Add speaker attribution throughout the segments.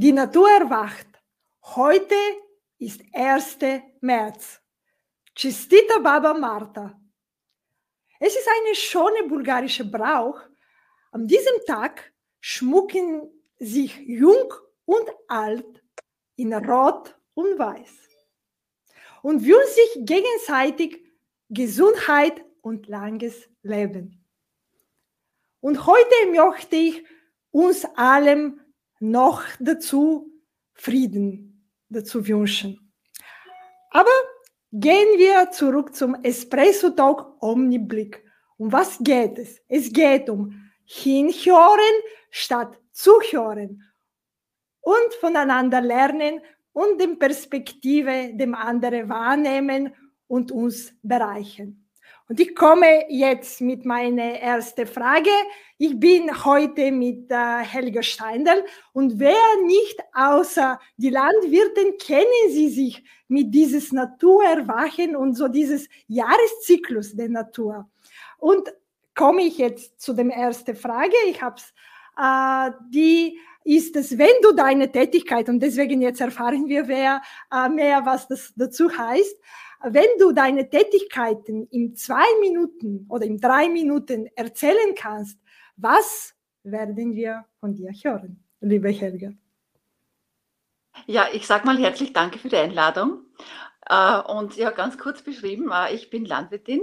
Speaker 1: Die Natur erwacht. Heute ist 1. März. Chistita Baba Marta. Es ist eine schöne bulgarische Brauch. An diesem Tag schmucken sich jung und alt in Rot und Weiß und wünschen sich gegenseitig Gesundheit und langes Leben. Und heute möchte ich uns allem noch dazu Frieden dazu wünschen. Aber gehen wir zurück zum Espresso Talk Omniblick. Um was geht es? Es geht um hinhören statt zuhören und voneinander lernen und die Perspektive dem anderen wahrnehmen und uns bereichern. Und ich komme jetzt mit meiner ersten Frage. Ich bin heute mit äh, Helga Steindl und wer nicht außer die Landwirten kennen Sie sich mit dieses Naturerwachen und so dieses Jahreszyklus der Natur. Und komme ich jetzt zu der ersten Frage. Ich habe es, äh, die ist es, wenn du deine Tätigkeit, und deswegen jetzt erfahren wir mehr, äh, mehr was das dazu heißt, wenn du deine Tätigkeiten in zwei Minuten oder in drei Minuten erzählen kannst, was werden wir von dir hören, liebe Helga?
Speaker 2: Ja, ich sage mal herzlich danke für die Einladung. Äh, und ja, ganz kurz beschrieben, äh, ich bin Landwirtin,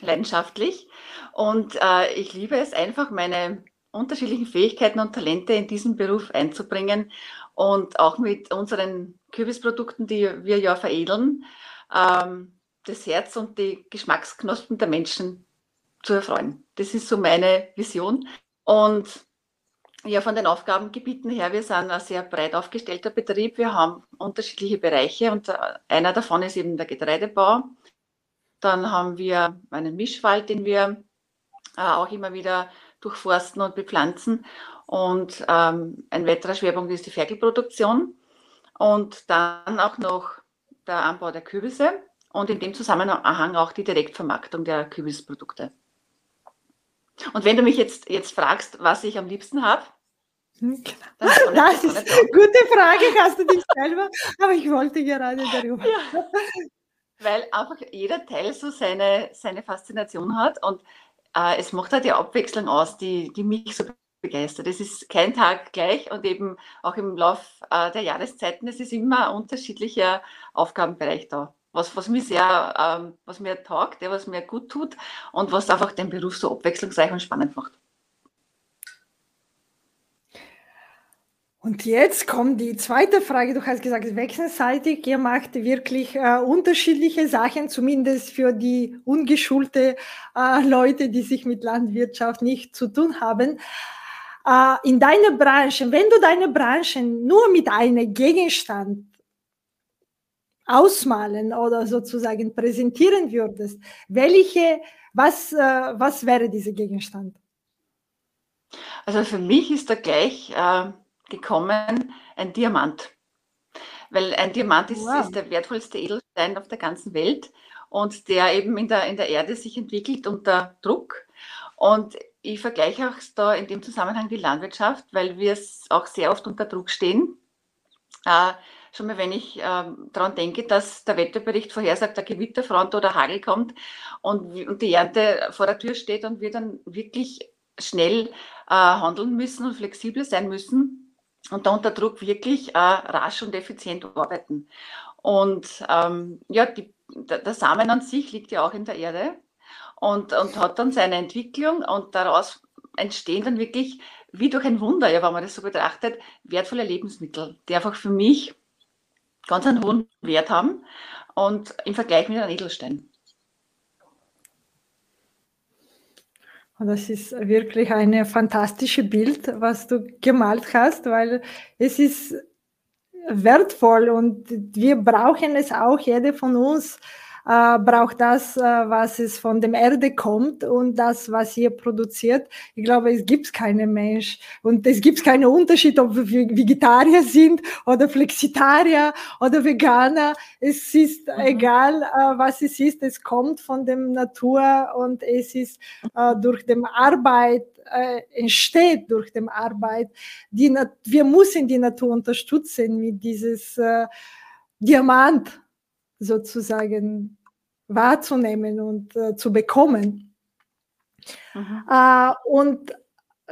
Speaker 2: leidenschaftlich. Und äh, ich liebe es einfach, meine unterschiedlichen Fähigkeiten und Talente in diesen Beruf einzubringen und auch mit unseren Kürbisprodukten, die wir ja veredeln, ähm, das Herz und die Geschmacksknospen der Menschen zu erfreuen. Das ist so meine Vision. Und ja, von den Aufgabengebieten her, wir sind ein sehr breit aufgestellter Betrieb. Wir haben unterschiedliche Bereiche und äh, einer davon ist eben der Getreidebau. Dann haben wir einen Mischwald, den wir äh, auch immer wieder durchforsten und bepflanzen. Und ähm, ein weiterer Schwerpunkt ist die Ferkelproduktion. Und dann auch noch der Anbau der Kürbisse und in dem Zusammenhang auch die Direktvermarktung der Kürbisprodukte. Und wenn du mich jetzt, jetzt fragst, was ich am liebsten habe,
Speaker 1: hm, Genau. Das ist eine gute Frage, hast du dich selber, aber ich wollte gerade darüber. Ja,
Speaker 2: weil einfach jeder Teil so seine, seine Faszination hat und äh, es macht halt die Abwechslung aus, die, die mich so begeistert. Es ist kein Tag gleich und eben auch im Lauf äh, der Jahreszeiten, es ist immer ein unterschiedlicher Aufgabenbereich da. Was, was mir sehr, ähm, was mir taugt, was mir gut tut und was einfach den Beruf so abwechslungsreich und spannend macht.
Speaker 1: Und jetzt kommt die zweite Frage. Du hast gesagt, wechselseitig, ihr macht wirklich äh, unterschiedliche Sachen, zumindest für die ungeschulte äh, Leute, die sich mit Landwirtschaft nicht zu tun haben in deiner Branche, wenn du deine Branche nur mit einem Gegenstand ausmalen oder sozusagen präsentieren würdest, welche, was, äh, was wäre dieser Gegenstand?
Speaker 2: Also für mich ist da gleich äh, gekommen ein Diamant. Weil ein Diamant ist, wow. ist, der wertvollste Edelstein auf der ganzen Welt und der eben in der, in der Erde sich entwickelt unter Druck. Und ich vergleiche auch da in dem Zusammenhang die Landwirtschaft, weil wir auch sehr oft unter Druck stehen. Äh, schon mal, wenn ich äh, daran denke, dass der Wetterbericht vorhersagt, der Gewitterfront oder Hagel kommt und, und die Ernte vor der Tür steht und wir dann wirklich schnell äh, handeln müssen und flexibel sein müssen und da unter Druck wirklich äh, rasch und effizient arbeiten. Und ähm, ja, die, der Samen an sich liegt ja auch in der Erde und, und hat dann seine Entwicklung und daraus entstehen dann wirklich wie durch ein Wunder, ja, wenn man das so betrachtet, wertvolle Lebensmittel, die einfach für mich ganz einen hohen Wert haben und im Vergleich mit einem Edelstein.
Speaker 1: Das ist wirklich ein fantastisches Bild, was du gemalt hast, weil es ist wertvoll und wir brauchen es auch, jeder von uns, äh, braucht das, äh, was es von dem Erde kommt und das, was ihr produziert. Ich glaube, es gibt keinen Mensch und es gibt keinen Unterschied, ob wir Vegetarier sind oder Flexitarier oder Veganer. Es ist mhm. egal, äh, was es ist. Es kommt von der Natur und es ist äh, durch die Arbeit äh, entsteht durch die Arbeit. Die, wir müssen die Natur unterstützen mit dieses äh, Diamant sozusagen wahrzunehmen und äh, zu bekommen. Mhm. Äh, und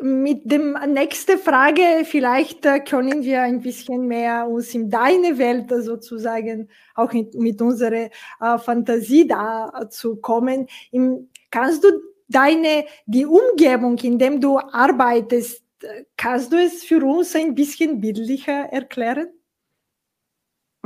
Speaker 1: mit dem nächste Frage, vielleicht äh, können wir ein bisschen mehr uns in deine Welt sozusagen auch in, mit unserer äh, Fantasie da zu kommen. Im, kannst du deine die Umgebung, in dem du arbeitest, kannst du es für uns ein bisschen bildlicher erklären?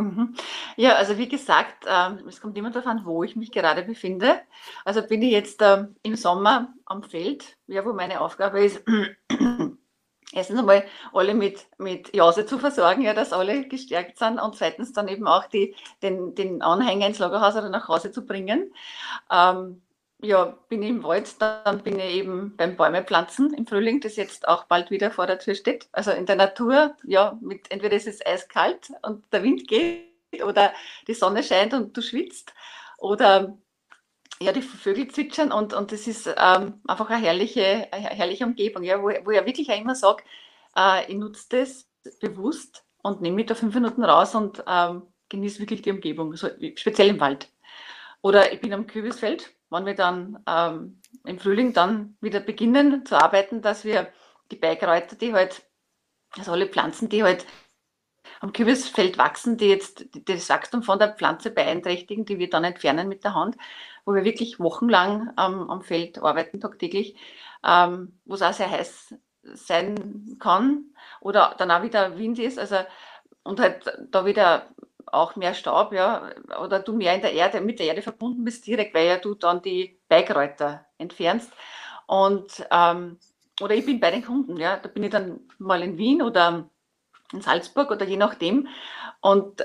Speaker 2: Mhm. Ja, also wie gesagt, äh, es kommt immer darauf an, wo ich mich gerade befinde. Also bin ich jetzt äh, im Sommer am Feld, ja, wo meine Aufgabe ist, erstens einmal alle mit, mit Jause zu versorgen, ja, dass alle gestärkt sind und zweitens dann eben auch die, den, den Anhänger ins Lagerhaus oder nach Hause zu bringen. Ähm, ja, bin ich im Wald, dann bin ich eben beim Bäume pflanzen im Frühling, das jetzt auch bald wieder vor der Tür steht. Also in der Natur, ja, mit entweder ist es eiskalt und der Wind geht oder die Sonne scheint und du schwitzt oder ja, die Vögel zwitschern und, und das ist ähm, einfach eine herrliche, eine herrliche Umgebung, ja, wo, wo ich wirklich auch immer sage, äh, ich nutze das bewusst und nehme mich da fünf Minuten raus und ähm, genieße wirklich die Umgebung, so, speziell im Wald. Oder ich bin am Kürbisfeld wenn wir dann ähm, im Frühling dann wieder beginnen zu arbeiten, dass wir die Beikräuter, die halt, also alle Pflanzen, die halt am Kürbisfeld wachsen, die jetzt das Wachstum von der Pflanze beeinträchtigen, die wir dann entfernen mit der Hand, wo wir wirklich wochenlang ähm, am Feld arbeiten, tagtäglich, ähm, wo es auch sehr heiß sein kann oder dann auch wieder Wind ist, also und halt da wieder auch mehr Staub, ja, oder du mehr in der Erde, mit der Erde verbunden bist direkt, weil ja du dann die Beikräuter entfernst. Und ähm, oder ich bin bei den Kunden, ja, da bin ich dann mal in Wien oder in Salzburg oder je nachdem. Und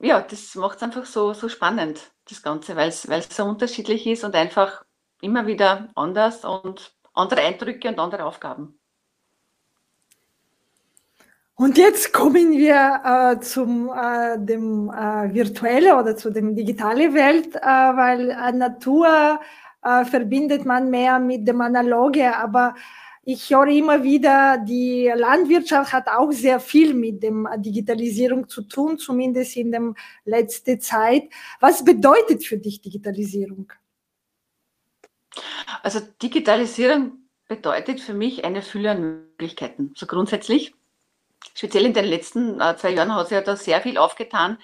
Speaker 2: ja, das macht es einfach so, so spannend, das Ganze, weil es so unterschiedlich ist und einfach immer wieder anders und andere Eindrücke und andere Aufgaben.
Speaker 1: Und jetzt kommen wir äh, zum äh, dem äh, virtuelle oder zu dem digitale Welt, äh, weil äh, Natur äh, verbindet man mehr mit dem Analoge, aber ich höre immer wieder, die Landwirtschaft hat auch sehr viel mit dem Digitalisierung zu tun, zumindest in der letzten Zeit. Was bedeutet für dich Digitalisierung?
Speaker 2: Also Digitalisierung bedeutet für mich eine Fülle an Möglichkeiten. So grundsätzlich speziell in den letzten äh, zwei Jahren hat sich ja da sehr viel aufgetan.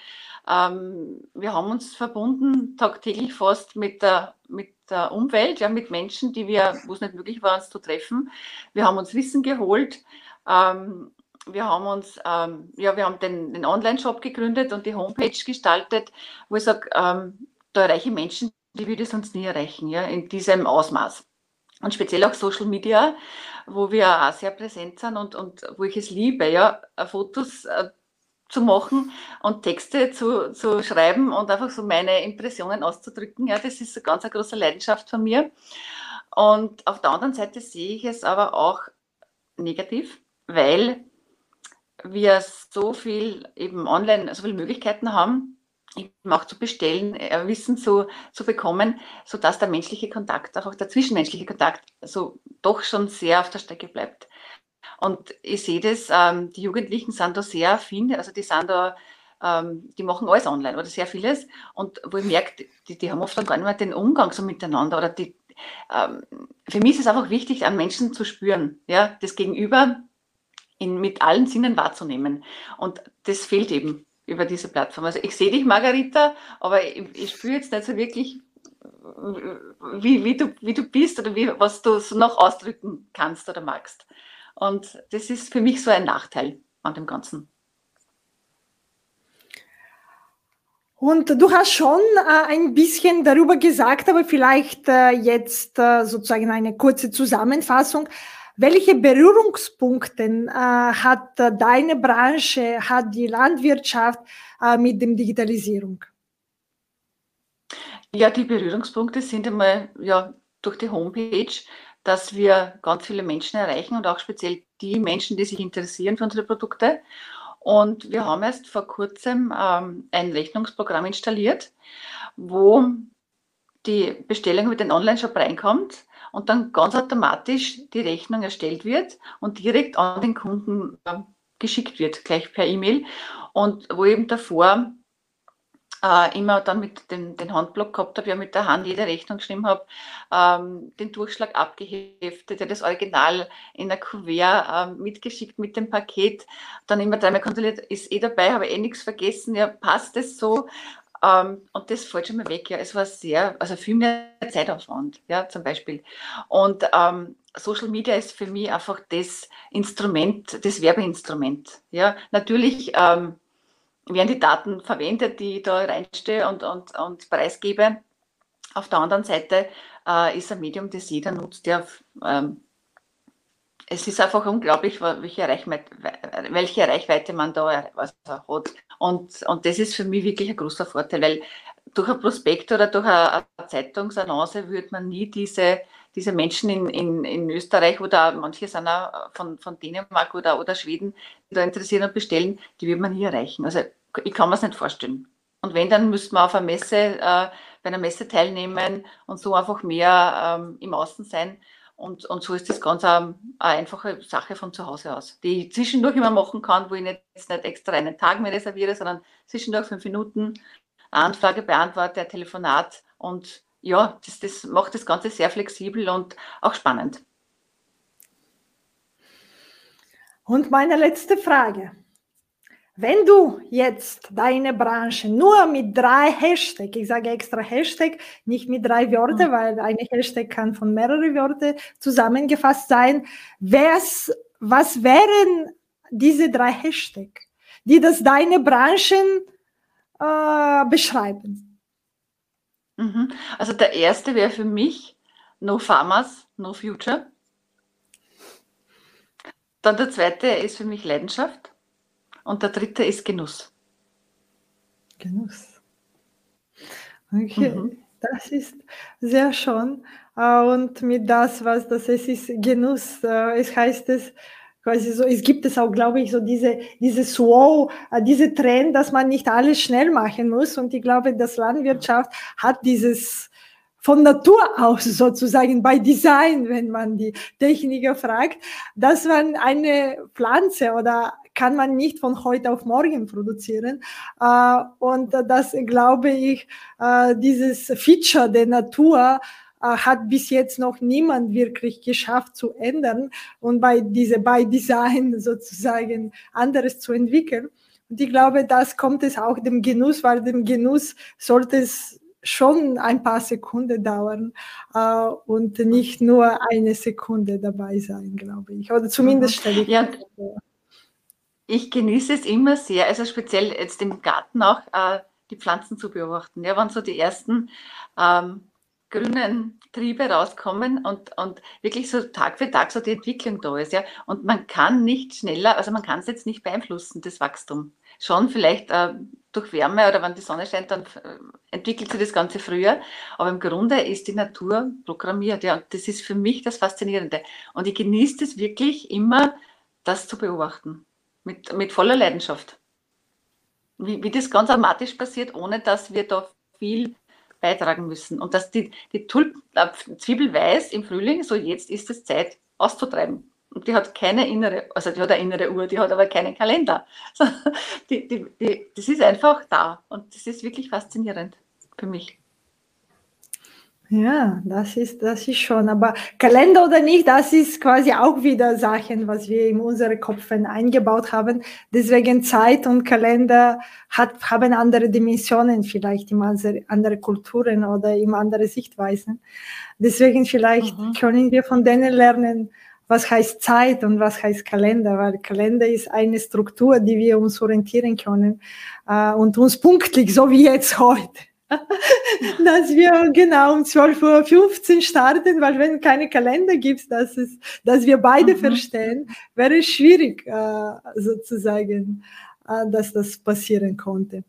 Speaker 2: Ähm, wir haben uns verbunden tagtäglich fast mit der, mit der Umwelt, ja, mit Menschen, die wir, wo es nicht möglich war, uns zu treffen. Wir haben uns Wissen geholt. Ähm, wir haben uns, ähm, ja, wir haben den, den Online-Shop gegründet und die Homepage gestaltet, wo ich sage, ähm, da erreiche ich Menschen, die würde sonst nie erreichen, ja, in diesem Ausmaß und speziell auch Social Media, wo wir auch sehr präsent sind und, und wo ich es liebe, ja, Fotos äh, zu machen und Texte zu, zu schreiben und einfach so meine Impressionen auszudrücken. Ja, das ist eine ganz eine große Leidenschaft von mir. Und auf der anderen Seite sehe ich es aber auch negativ, weil wir so viel eben online, so viele Möglichkeiten haben, eben auch zu bestellen, äh, Wissen zu, zu bekommen, sodass der menschliche Kontakt, auch der zwischenmenschliche Kontakt, so doch schon sehr auf der Strecke bleibt. Und ich sehe das, ähm, die Jugendlichen sind da sehr affin, also die sind da, ähm, die machen alles online oder sehr vieles. Und wo ich merke, die, die haben oft dann gar nicht mehr den Umgang so miteinander oder die, ähm, für mich ist es einfach wichtig, an Menschen zu spüren, ja, das Gegenüber in, mit allen Sinnen wahrzunehmen. Und das fehlt eben über diese Plattform. Also ich sehe dich, Margarita, aber ich, ich spüre jetzt nicht so wirklich, wie, wie, du, wie du bist oder wie, was du so noch ausdrücken kannst oder magst. Und das ist für mich so ein Nachteil an dem Ganzen.
Speaker 1: Und du hast schon äh, ein bisschen darüber gesagt, aber vielleicht äh, jetzt äh, sozusagen eine kurze Zusammenfassung. Welche Berührungspunkte äh, hat deine Branche, hat die Landwirtschaft äh, mit der Digitalisierung?
Speaker 2: Ja, die Berührungspunkte sind einmal ja, durch die Homepage, dass wir ganz viele Menschen erreichen und auch speziell die Menschen, die sich interessieren für unsere Produkte. Und wir haben erst vor kurzem ähm, ein Rechnungsprogramm installiert, wo die Bestellung über den Online-Shop reinkommt und dann ganz automatisch die Rechnung erstellt wird und direkt an den Kunden äh, geschickt wird, gleich per E-Mail. Und wo eben davor äh, immer dann mit dem den Handblock gehabt habe, ja mit der Hand jede Rechnung geschrieben habe, ähm, den Durchschlag abgeheftet, ja, das Original in der Kuvert äh, mitgeschickt mit dem Paket, dann immer dreimal kontrolliert, ist eh dabei, habe eh nichts vergessen, ja, passt es so? Ähm, und das fällt schon mal weg, ja. Es war sehr, also viel mehr Zeitaufwand, ja, zum Beispiel. Und ähm, Social Media ist für mich einfach das Instrument, das Werbeinstrument. Ja, natürlich ähm, werden die Daten verwendet, die ich da reinstehe und, und, und preisgebe. Auf der anderen Seite äh, ist ein Medium, das jeder nutzt, der ähm, es ist einfach unglaublich, welche Reichweite, welche Reichweite man da also hat. Und, und das ist für mich wirklich ein großer Vorteil, weil durch ein Prospekt oder durch eine, Zeitungsannonce würde man nie diese, diese Menschen in, in, in Österreich oder manche sind auch von, von Dänemark oder, oder Schweden, die da interessieren und bestellen, die würde man nie erreichen. Also ich kann mir es nicht vorstellen. Und wenn, dann müsste man auf einer Messe, äh, bei einer Messe teilnehmen und so einfach mehr ähm, im Außen sein. Und, und so ist das ganz eine, eine, einfache Sache von zu Hause aus, die ich zwischendurch immer machen kann, wo ich jetzt nicht extra einen Tag mehr reserviere, sondern zwischendurch fünf Minuten eine Anfrage beantworte, ein Telefonat. Und ja, das, das macht das Ganze sehr flexibel und auch spannend.
Speaker 1: Und meine letzte Frage. Wenn du jetzt deine Branche nur mit drei Hashtag, ich sage extra Hashtag, nicht mit drei Wörter, mhm. weil eine Hashtag kann von mehreren Wörtern zusammengefasst sein, was wären diese drei Hashtag, die das deine Branchen äh, beschreiben?
Speaker 2: Mhm. Also der erste wäre für mich No Farmers, No Future. Dann der zweite ist für mich Leidenschaft. Und der dritte ist Genuss.
Speaker 1: Genuss. Okay, mhm. das ist sehr schön. Äh, und mit das, was das ist, ist Genuss. Äh, es heißt es, quasi so, es gibt es auch, glaube ich, so diese, dieses Wow, äh, diese Trend, dass man nicht alles schnell machen muss. Und ich glaube, dass Landwirtschaft hat dieses, von Natur aus sozusagen bei Design, wenn man die Techniker fragt, dass man eine Pflanze oder kann man nicht von heute auf morgen produzieren. Äh, und das glaube ich, äh, dieses Feature der Natur äh, hat bis jetzt noch niemand wirklich geschafft zu ändern und bei diese bei Design sozusagen anderes zu entwickeln. Und ich glaube, das kommt es auch dem Genuss, weil dem Genuss sollte es schon ein paar Sekunden dauern äh, und nicht nur eine Sekunde dabei sein, glaube ich. Oder zumindest mhm. stelle ich ja. vor.
Speaker 2: Ich genieße es immer sehr, also speziell jetzt im Garten auch, äh, die Pflanzen zu beobachten. Ja, wenn so die ersten ähm, grünen Triebe rauskommen und, und wirklich so Tag für Tag so die Entwicklung da ist. Ja. Und man kann nicht schneller, also man kann es jetzt nicht beeinflussen, das Wachstum. Schon vielleicht äh, durch Wärme oder wenn die Sonne scheint, dann äh, entwickelt sich das Ganze früher. Aber im Grunde ist die Natur programmiert. Ja. Und das ist für mich das Faszinierende. Und ich genieße es wirklich immer, das zu beobachten mit, mit voller Leidenschaft. Wie, wie das ganz automatisch passiert, ohne dass wir da viel beitragen müssen. Und dass die, die Tulp, äh, Zwiebel weiß im Frühling, so jetzt ist es Zeit auszutreiben. Und die hat keine innere, also die hat eine innere Uhr, die hat aber keinen Kalender. Die, die, die, das ist einfach da und das ist wirklich faszinierend für mich.
Speaker 1: Ja, das ist, das ist schon. Aber Kalender oder nicht, das ist quasi auch wieder Sachen, was wir in unsere Köpfe eingebaut haben. Deswegen Zeit und Kalender hat, haben andere Dimensionen vielleicht in andere Kulturen oder in andere Sichtweisen. Deswegen vielleicht mhm. können wir von denen lernen, was heißt Zeit und was heißt Kalender, weil Kalender ist eine Struktur, die wir uns orientieren können äh, und uns punktlich, so wie jetzt heute dass wir genau um 12.15 Uhr starten, weil wenn keine Kalender gibt, dass, es, dass wir beide mhm. verstehen, wäre es schwierig äh, sozusagen, äh, dass das passieren konnte.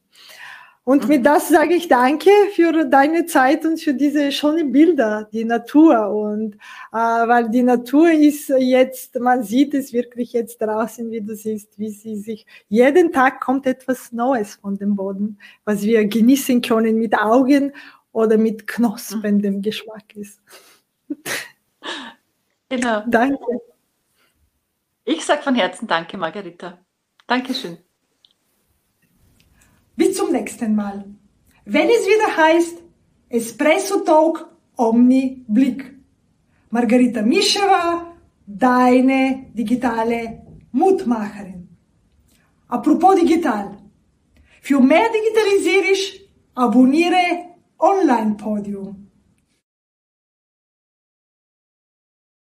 Speaker 1: Und mit das sage ich danke für deine Zeit und für diese schönen Bilder, die Natur. Und äh, weil die Natur ist jetzt, man sieht es wirklich jetzt draußen, wie du siehst, wie sie sich, jeden Tag kommt etwas Neues von dem Boden, was wir genießen können mit Augen oder mit knospendem Geschmack ist.
Speaker 2: Genau.
Speaker 1: Danke.
Speaker 2: Ich sage von Herzen Danke, Margarita. Dankeschön.
Speaker 1: Zum nächsten Mal. Wenn es wieder heißt Espresso Talk Omni Blick. Margarita Mischewa, deine digitale Mutmacherin. Apropos digital. Für mehr Digitalisierisch abonniere Online Podium.